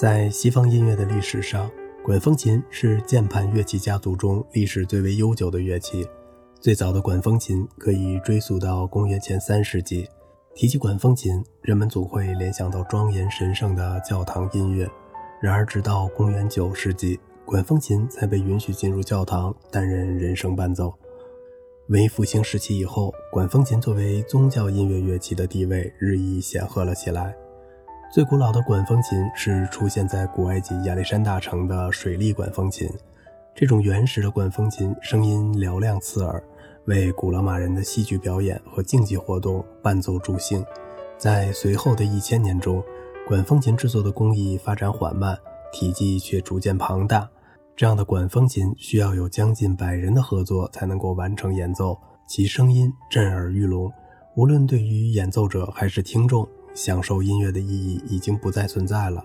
在西方音乐的历史上，管风琴是键盘乐器家族中历史最为悠久的乐器。最早的管风琴可以追溯到公元前三世纪。提起管风琴，人们总会联想到庄严神圣的教堂音乐。然而，直到公元九世纪，管风琴才被允许进入教堂担任人声伴奏。文艺复兴时期以后，管风琴作为宗教音乐乐器的地位日益显赫了起来。最古老的管风琴是出现在古埃及亚历山大城的水力管风琴。这种原始的管风琴声音嘹亮刺耳，为古罗马人的戏剧表演和竞技活动伴奏助兴。在随后的一千年中，管风琴制作的工艺发展缓慢，体积却逐渐庞大。这样的管风琴需要有将近百人的合作才能够完成演奏，其声音震耳欲聋，无论对于演奏者还是听众。享受音乐的意义已经不再存在了。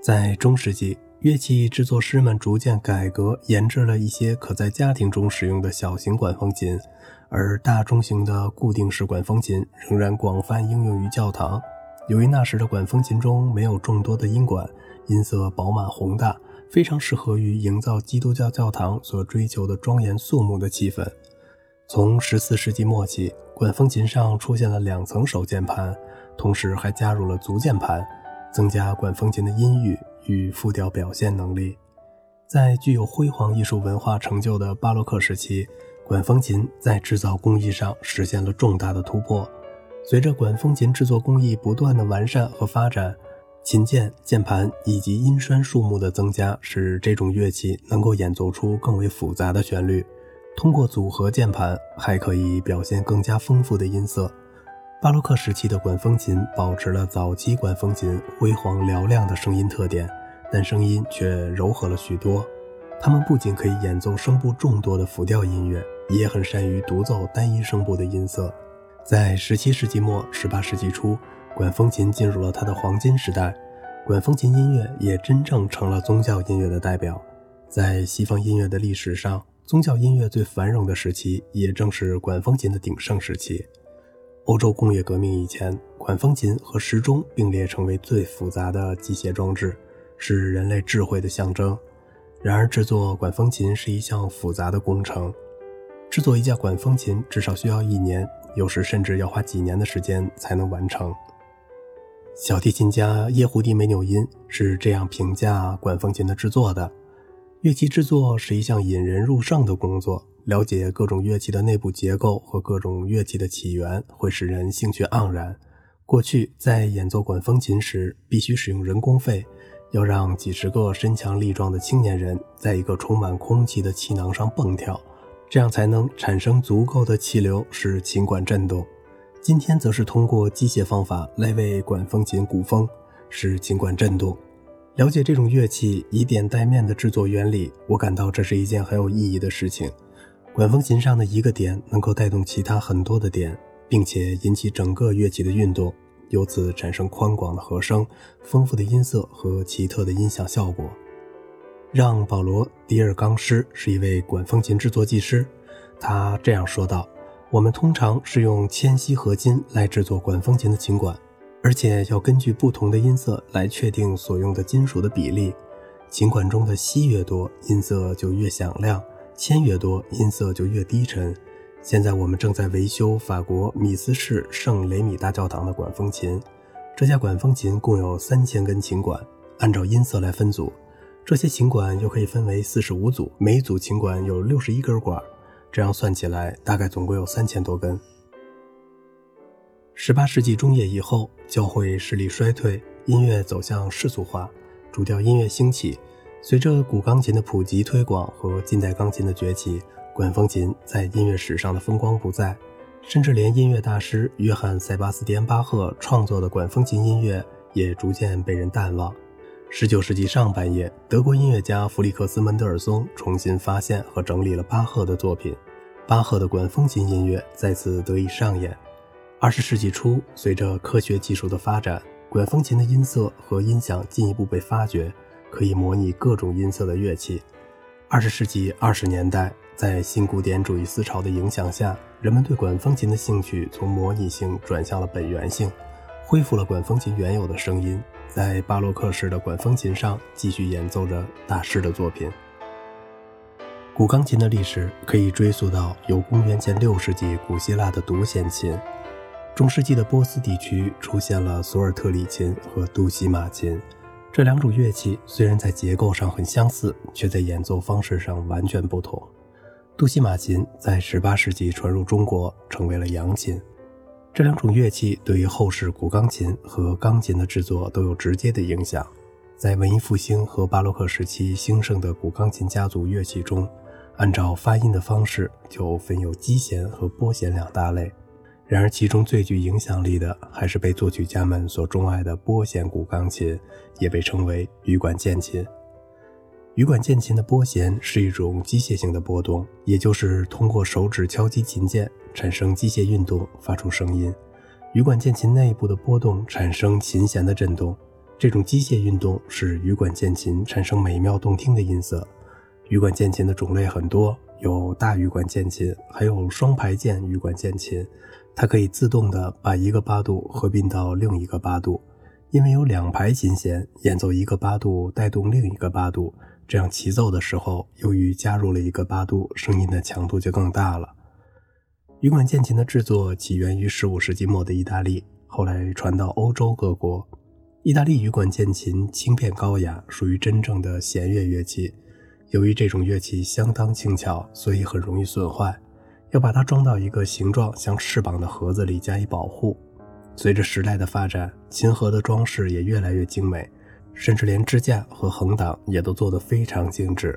在中世纪，乐器制作师们逐渐改革，研制了一些可在家庭中使用的小型管风琴，而大中型的固定式管风琴仍然广泛应用于教堂。由于那时的管风琴中没有众多的音管，音色饱满宏大，非常适合于营造基督教教堂所追求的庄严肃穆的气氛。从14世纪末起，管风琴上出现了两层手键盘。同时还加入了足键盘，增加管风琴的音域与复调表现能力。在具有辉煌艺术文化成就的巴洛克时期，管风琴在制造工艺上实现了重大的突破。随着管风琴制作工艺不断的完善和发展，琴键、键盘以及音栓数目的增加，使这种乐器能够演奏出更为复杂的旋律。通过组合键盘，还可以表现更加丰富的音色。巴洛克时期的管风琴保持了早期管风琴辉煌嘹亮的声音特点，但声音却柔和了许多。它们不仅可以演奏声部众多的复调音乐，也很善于独奏单一声部的音色。在17世纪末、18世纪初，管风琴进入了它的黄金时代，管风琴音乐也真正成了宗教音乐的代表。在西方音乐的历史上，宗教音乐最繁荣的时期，也正是管风琴的鼎盛时期。欧洲工业革命以前，管风琴和时钟并列成为最复杂的机械装置，是人类智慧的象征。然而，制作管风琴是一项复杂的工程。制作一架管风琴至少需要一年，有时甚至要花几年的时间才能完成。小提琴家耶胡迪·梅纽因是这样评价管风琴的制作的：乐器制作是一项引人入胜的工作。了解各种乐器的内部结构和各种乐器的起源，会使人兴趣盎然。过去在演奏管风琴时，必须使用人工肺，要让几十个身强力壮的青年人在一个充满空气的气囊上蹦跳，这样才能产生足够的气流使琴管振动。今天则是通过机械方法来为管风琴鼓风，使琴管振动。了解这种乐器以点带面的制作原理，我感到这是一件很有意义的事情。管风琴上的一个点能够带动其他很多的点，并且引起整个乐器的运动，由此产生宽广的和声、丰富的音色和奇特的音响效果。让·保罗·迪尔冈施是一位管风琴制作技师，他这样说道：“我们通常是用铅锡合金来制作管风琴的琴管，而且要根据不同的音色来确定所用的金属的比例。琴管中的锡越多，音色就越响亮。”铅越多，音色就越低沉。现在我们正在维修法国米斯市圣雷米大教堂的管风琴。这架管风琴共有三千根琴管，按照音色来分组。这些琴管又可以分为四十五组，每组琴管有六十一根管，这样算起来，大概总共有三千多根。十八世纪中叶以后，教会势力衰退，音乐走向世俗化，主调音乐兴起。随着古钢琴的普及推广和近代钢琴的崛起，管风琴在音乐史上的风光不再，甚至连音乐大师约翰·塞巴斯蒂安·巴赫创作的管风琴音乐也逐渐被人淡忘。19世纪上半叶，德国音乐家弗里克斯·门德尔松重新发现和整理了巴赫的作品，巴赫的管风琴音乐再次得以上演。20世纪初，随着科学技术的发展，管风琴的音色和音响进一步被发掘。可以模拟各种音色的乐器。二十世纪二十年代，在新古典主义思潮的影响下，人们对管风琴的兴趣从模拟性转向了本源性。恢复了管风琴原有的声音，在巴洛克式的管风琴上继续演奏着大师的作品。古钢琴的历史可以追溯到有公元前六世纪古希腊的独弦琴，中世纪的波斯地区出现了索尔特里琴和杜西马琴。这两种乐器虽然在结构上很相似，却在演奏方式上完全不同。杜西马琴在18世纪传入中国，成为了扬琴。这两种乐器对于后世古钢琴和钢琴的制作都有直接的影响。在文艺复兴和巴洛克时期兴盛的古钢琴家族乐器中，按照发音的方式就分有击弦和拨弦两大类。然而，其中最具影响力的还是被作曲家们所钟爱的拨弦古钢琴，也被称为羽管键琴。羽管键琴的拨弦是一种机械性的波动，也就是通过手指敲击琴键产生机械运动，发出声音。羽管键琴内部的波动产生琴弦的振动，这种机械运动使羽管键琴产生美妙动听的音色。羽管键琴的种类很多，有大羽管键琴，还有双排键羽管键琴，它可以自动的把一个八度合并到另一个八度，因为有两排琴弦，演奏一个八度带动另一个八度。这样齐奏的时候，由于加入了一个八度，声音的强度就更大了。羽管键琴的制作起源于15世纪末的意大利，后来传到欧洲各国。意大利羽管键琴轻便高雅，属于真正的弦乐乐器。由于这种乐器相当轻巧，所以很容易损坏，要把它装到一个形状像翅膀的盒子里加以保护。随着时代的发展，琴盒的装饰也越来越精美。甚至连支架和横档也都做得非常精致。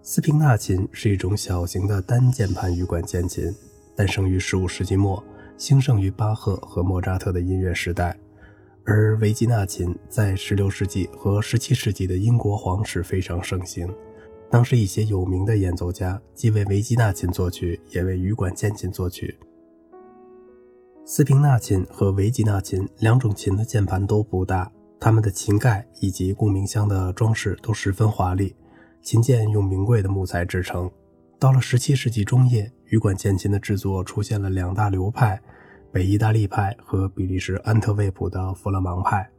斯平纳琴是一种小型的单键盘羽管键琴，诞生于15世纪末，兴盛于巴赫和莫扎特的音乐时代。而维吉纳琴在16世纪和17世纪的英国皇室非常盛行，当时一些有名的演奏家既为维吉纳琴作曲，也为羽管键琴作曲。斯平纳琴和维吉纳琴两种琴的键盘都不大。它们的琴盖以及共鸣箱的装饰都十分华丽，琴键用名贵的木材制成。到了17世纪中叶，羽管键琴的制作出现了两大流派：北意大利派和比利时安特卫普的弗勒芒派。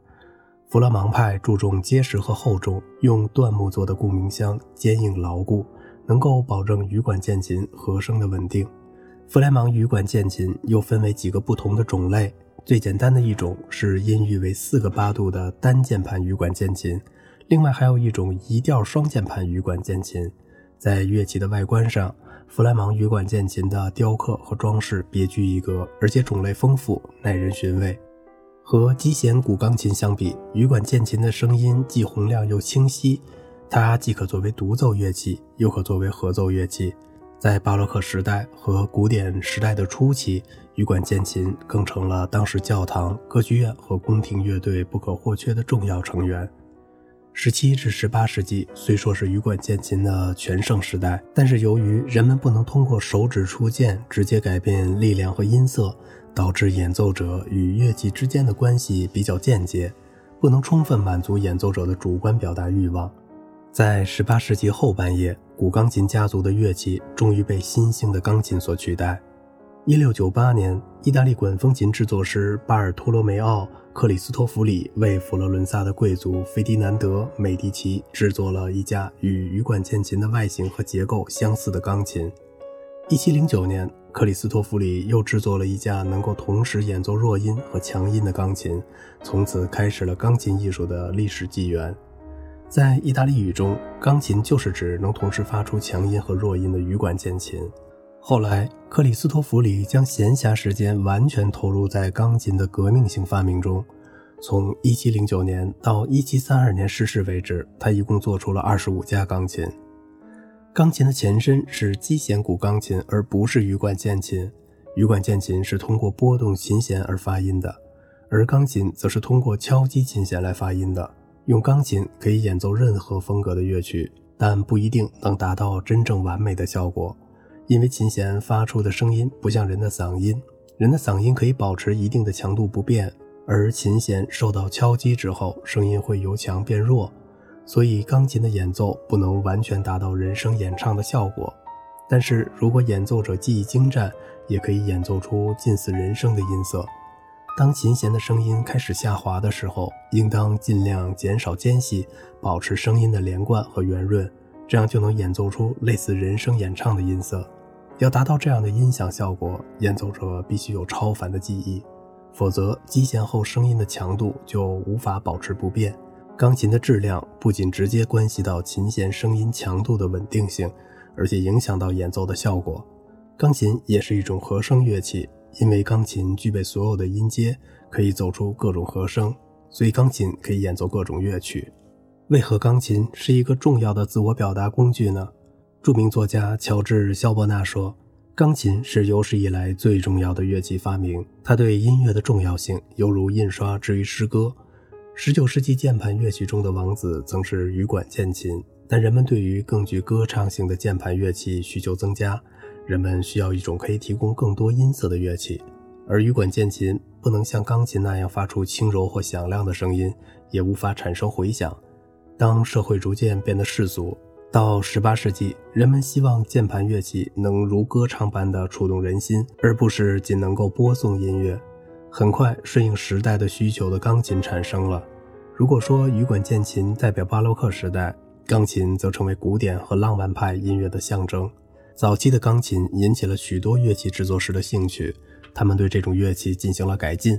弗勒芒派注重结实和厚重，用椴木做的共鸣箱坚硬牢固，能够保证羽管键琴和声的稳定。弗莱芒羽管键琴又分为几个不同的种类。最简单的一种是音域为四个八度的单键盘羽管键琴，另外还有一种一调双键盘羽管键琴。在乐器的外观上，弗莱芒羽管键琴的雕刻和装饰别具一格，而且种类丰富，耐人寻味。和基弦古钢琴相比，羽管键琴的声音既洪亮又清晰，它既可作为独奏乐器，又可作为合奏乐器。在巴洛克时代和古典时代的初期，羽管键琴更成了当时教堂、歌剧院和宫廷乐队不可或缺的重要成员。十七至十八世纪虽说是羽管键琴的全盛时代，但是由于人们不能通过手指触键直接改变力量和音色，导致演奏者与乐器之间的关系比较间接，不能充分满足演奏者的主观表达欲望。在十八世纪后半叶。古钢琴家族的乐器终于被新兴的钢琴所取代。一六九八年，意大利管风琴制作师巴尔托罗梅奥·克里斯托弗里为佛罗伦萨的贵族费迪南德·美第奇制作了一架与羽管键琴的外形和结构相似的钢琴。一七零九年，克里斯托弗里又制作了一架能够同时演奏弱音和强音的钢琴，从此开始了钢琴艺术的历史纪元。在意大利语中，钢琴就是指能同时发出强音和弱音的羽管键琴。后来，克里斯托弗里将闲暇时间完全投入在钢琴的革命性发明中。从1709年到1732年逝世为止，他一共做出了25架钢琴。钢琴的前身是击弦古钢琴，而不是羽管键琴。羽管键琴是通过拨动琴弦而发音的，而钢琴则是通过敲击琴弦来发音的。用钢琴可以演奏任何风格的乐曲，但不一定能达到真正完美的效果，因为琴弦发出的声音不像人的嗓音，人的嗓音可以保持一定的强度不变，而琴弦受到敲击之后，声音会由强变弱，所以钢琴的演奏不能完全达到人声演唱的效果。但是如果演奏者技艺精湛，也可以演奏出近似人声的音色。当琴弦的声音开始下滑的时候，应当尽量减少间隙，保持声音的连贯和圆润，这样就能演奏出类似人声演唱的音色。要达到这样的音响效果，演奏者必须有超凡的技艺，否则击弦后声音的强度就无法保持不变。钢琴的质量不仅直接关系到琴弦声音强度的稳定性，而且影响到演奏的效果。钢琴也是一种和声乐器。因为钢琴具备所有的音阶，可以奏出各种和声，所以钢琴可以演奏各种乐曲。为何钢琴是一个重要的自我表达工具呢？著名作家乔治·肖伯纳说：“钢琴是有史以来最重要的乐器发明，它对音乐的重要性犹如印刷之于诗歌。”19 世纪键盘乐器中的王子曾是羽管键琴，但人们对于更具歌唱性的键盘乐器需求增加。人们需要一种可以提供更多音色的乐器，而羽管键琴不能像钢琴那样发出轻柔或响亮的声音，也无法产生回响。当社会逐渐变得世俗，到18世纪，人们希望键盘乐器能如歌唱般的触动人心，而不是仅能够播送音乐。很快，顺应时代的需求的钢琴产生了。如果说羽管键琴代表巴洛克时代，钢琴则成为古典和浪漫派音乐的象征。早期的钢琴引起了许多乐器制作师的兴趣，他们对这种乐器进行了改进。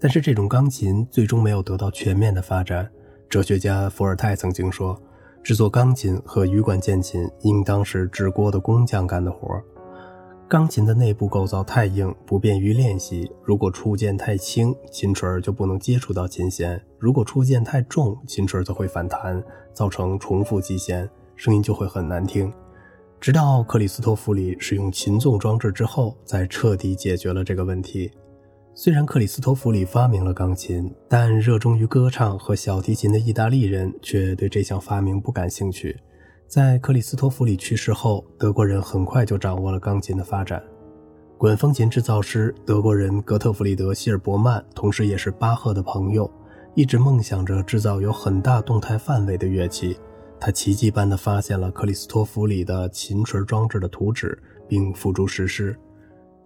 但是，这种钢琴最终没有得到全面的发展。哲学家伏尔泰曾经说：“制作钢琴和羽管键琴应当是制锅的工匠干的活。钢琴的内部构造太硬，不便于练习。如果触键太轻，琴锤就不能接触到琴弦；如果触键太重，琴锤则会反弹，造成重复击弦，声音就会很难听。”直到克里斯托弗里使用琴纵装置之后，才彻底解决了这个问题。虽然克里斯托弗里发明了钢琴，但热衷于歌唱和小提琴的意大利人却对这项发明不感兴趣。在克里斯托弗里去世后，德国人很快就掌握了钢琴的发展。管风琴制造师德国人格特弗里德·希尔伯曼，同时也是巴赫的朋友，一直梦想着制造有很大动态范围的乐器。他奇迹般地发现了克里斯托弗里的琴锤装置的图纸，并付诸实施。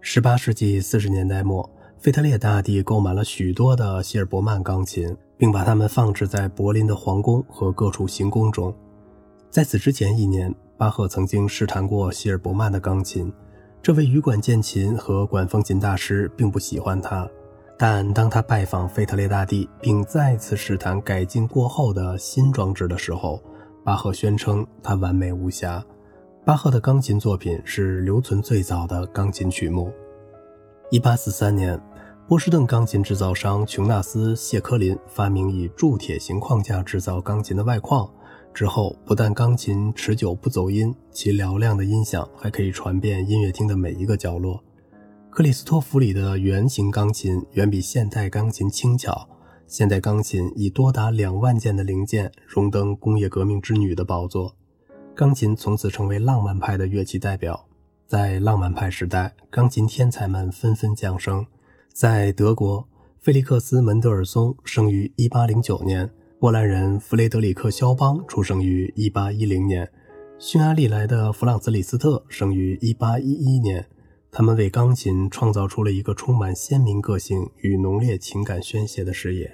18世纪40年代末，腓特烈大帝购买了许多的希尔伯曼钢琴，并把它们放置在柏林的皇宫和各处行宫中。在此之前一年，巴赫曾经试弹过希尔伯曼的钢琴。这位羽管键琴和管风琴大师并不喜欢他，但当他拜访腓特烈大帝，并再次试弹改进过后的新装置的时候，巴赫宣称他完美无瑕。巴赫的钢琴作品是留存最早的钢琴曲目。1843年，波士顿钢琴制造商琼纳斯·谢科林发明以铸铁型框架制造钢琴的外框。之后，不但钢琴持久不走音，其嘹亮的音响还可以传遍音乐厅的每一个角落。克里斯托弗里的圆形钢琴远比现代钢琴轻巧。现代钢琴以多达两万件的零件荣登工业革命之女的宝座，钢琴从此成为浪漫派的乐器代表。在浪漫派时代，钢琴天才们纷纷降生。在德国，菲利克斯·门德尔松生于1809年，波兰人弗雷德里克·肖邦出生于1810年，匈牙利来的弗朗兹·李斯特生于1811年。他们为钢琴创造出了一个充满鲜明个性与浓烈情感宣泄的视野。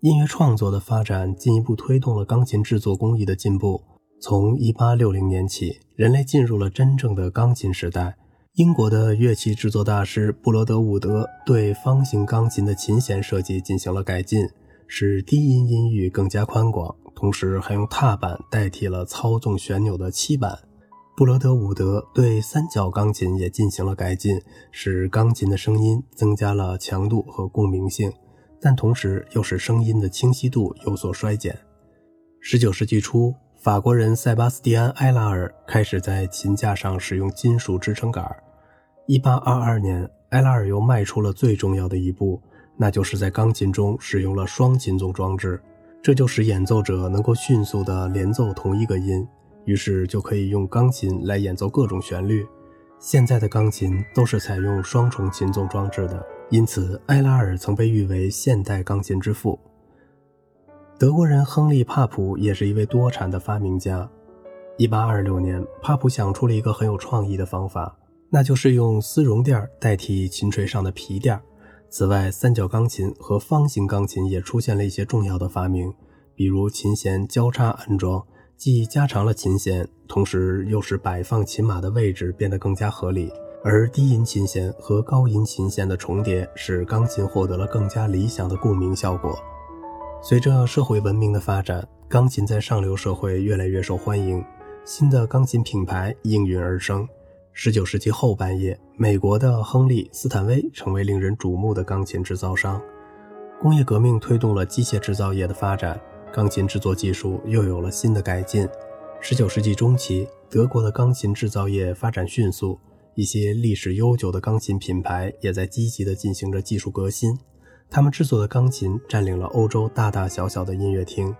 音乐创作的发展进一步推动了钢琴制作工艺的进步。从1860年起，人类进入了真正的钢琴时代。英国的乐器制作大师布罗德伍德对方形钢琴的琴弦设计进行了改进，使低音音域更加宽广，同时还用踏板代替了操纵旋钮的漆板。布罗德伍德对三角钢琴也进行了改进，使钢琴的声音增加了强度和共鸣性，但同时又使声音的清晰度有所衰减。19世纪初，法国人塞巴斯蒂安·埃拉尔开始在琴架上使用金属支撑杆。1822年，埃拉尔又迈出了最重要的一步，那就是在钢琴中使用了双琴纵装置，这就使演奏者能够迅速地连奏同一个音。于是就可以用钢琴来演奏各种旋律。现在的钢琴都是采用双重琴纵装置的，因此埃拉尔曾被誉为现代钢琴之父。德国人亨利·帕普也是一位多产的发明家。1826年，帕普想出了一个很有创意的方法，那就是用丝绒垫代替琴锤上的皮垫儿。此外，三角钢琴和方形钢琴也出现了一些重要的发明，比如琴弦交叉安装，既加长了琴弦，同时又使摆放琴码的位置变得更加合理。而低音琴弦和高音琴弦的重叠，使钢琴获得了更加理想的共鸣效果。随着社会文明的发展，钢琴在上流社会越来越受欢迎，新的钢琴品牌应运而生。十九世纪后半叶，美国的亨利·斯坦威成为令人瞩目的钢琴制造商。工业革命推动了机械制造业的发展，钢琴制作技术又有了新的改进。十九世纪中期，德国的钢琴制造业发展迅速，一些历史悠久的钢琴品牌也在积极地进行着技术革新。他们制作的钢琴占领了欧洲大大小小的音乐厅。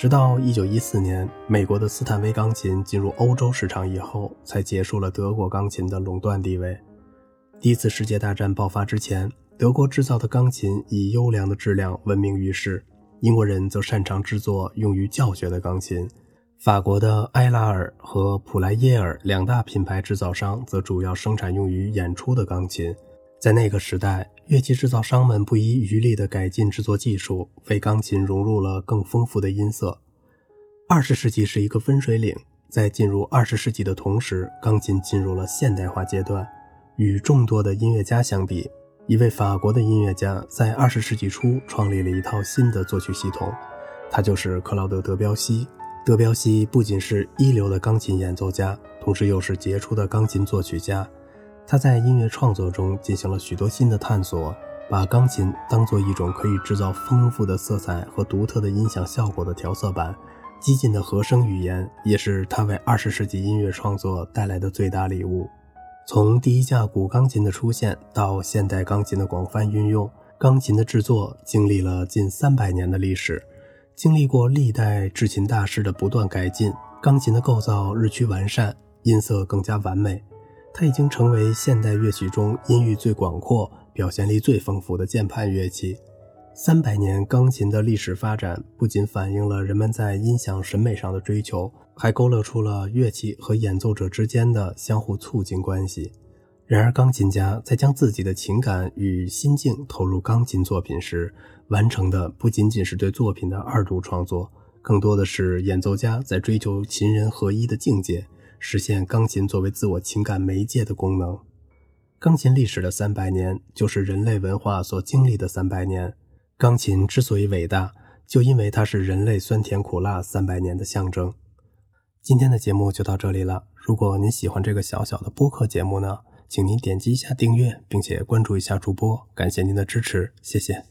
直到1914年，美国的斯坦威钢琴进入欧洲市场以后，才结束了德国钢琴的垄断地位。第一次世界大战爆发之前，德国制造的钢琴以优良的质量闻名于世，英国人则擅长制作用于教学的钢琴。法国的埃拉尔和普莱耶尔两大品牌制造商则主要生产用于演出的钢琴。在那个时代，乐器制造商们不遗余力地改进制作技术，为钢琴融入了更丰富的音色。二十世纪是一个分水岭，在进入二十世纪的同时，钢琴进入了现代化阶段。与众多的音乐家相比，一位法国的音乐家在二十世纪初创立了一套新的作曲系统，他就是克劳德·德彪西。德彪西不仅是一流的钢琴演奏家，同时又是杰出的钢琴作曲家。他在音乐创作中进行了许多新的探索，把钢琴当作一种可以制造丰富的色彩和独特的音响效果的调色板。激进的和声语言也是他为二十世纪音乐创作带来的最大礼物。从第一架古钢琴的出现到现代钢琴的广泛运用，钢琴的制作经历了近三百年的历史，经历过历代制琴大师的不断改进，钢琴的构造日趋完善，音色更加完美。它已经成为现代乐曲中音域最广阔、表现力最丰富的键盘乐器。三百年钢琴的历史发展，不仅反映了人们在音响审美上的追求，还勾勒出了乐器和演奏者之间的相互促进关系。然而，钢琴家在将自己的情感与心境投入钢琴作品时，完成的不仅仅是对作品的二度创作，更多的是演奏家在追求琴人合一的境界。实现钢琴作为自我情感媒介的功能。钢琴历史的三百年，就是人类文化所经历的三百年。钢琴之所以伟大，就因为它是人类酸甜苦辣三百年的象征。今天的节目就到这里了。如果您喜欢这个小小的播客节目呢，请您点击一下订阅，并且关注一下主播。感谢您的支持，谢谢。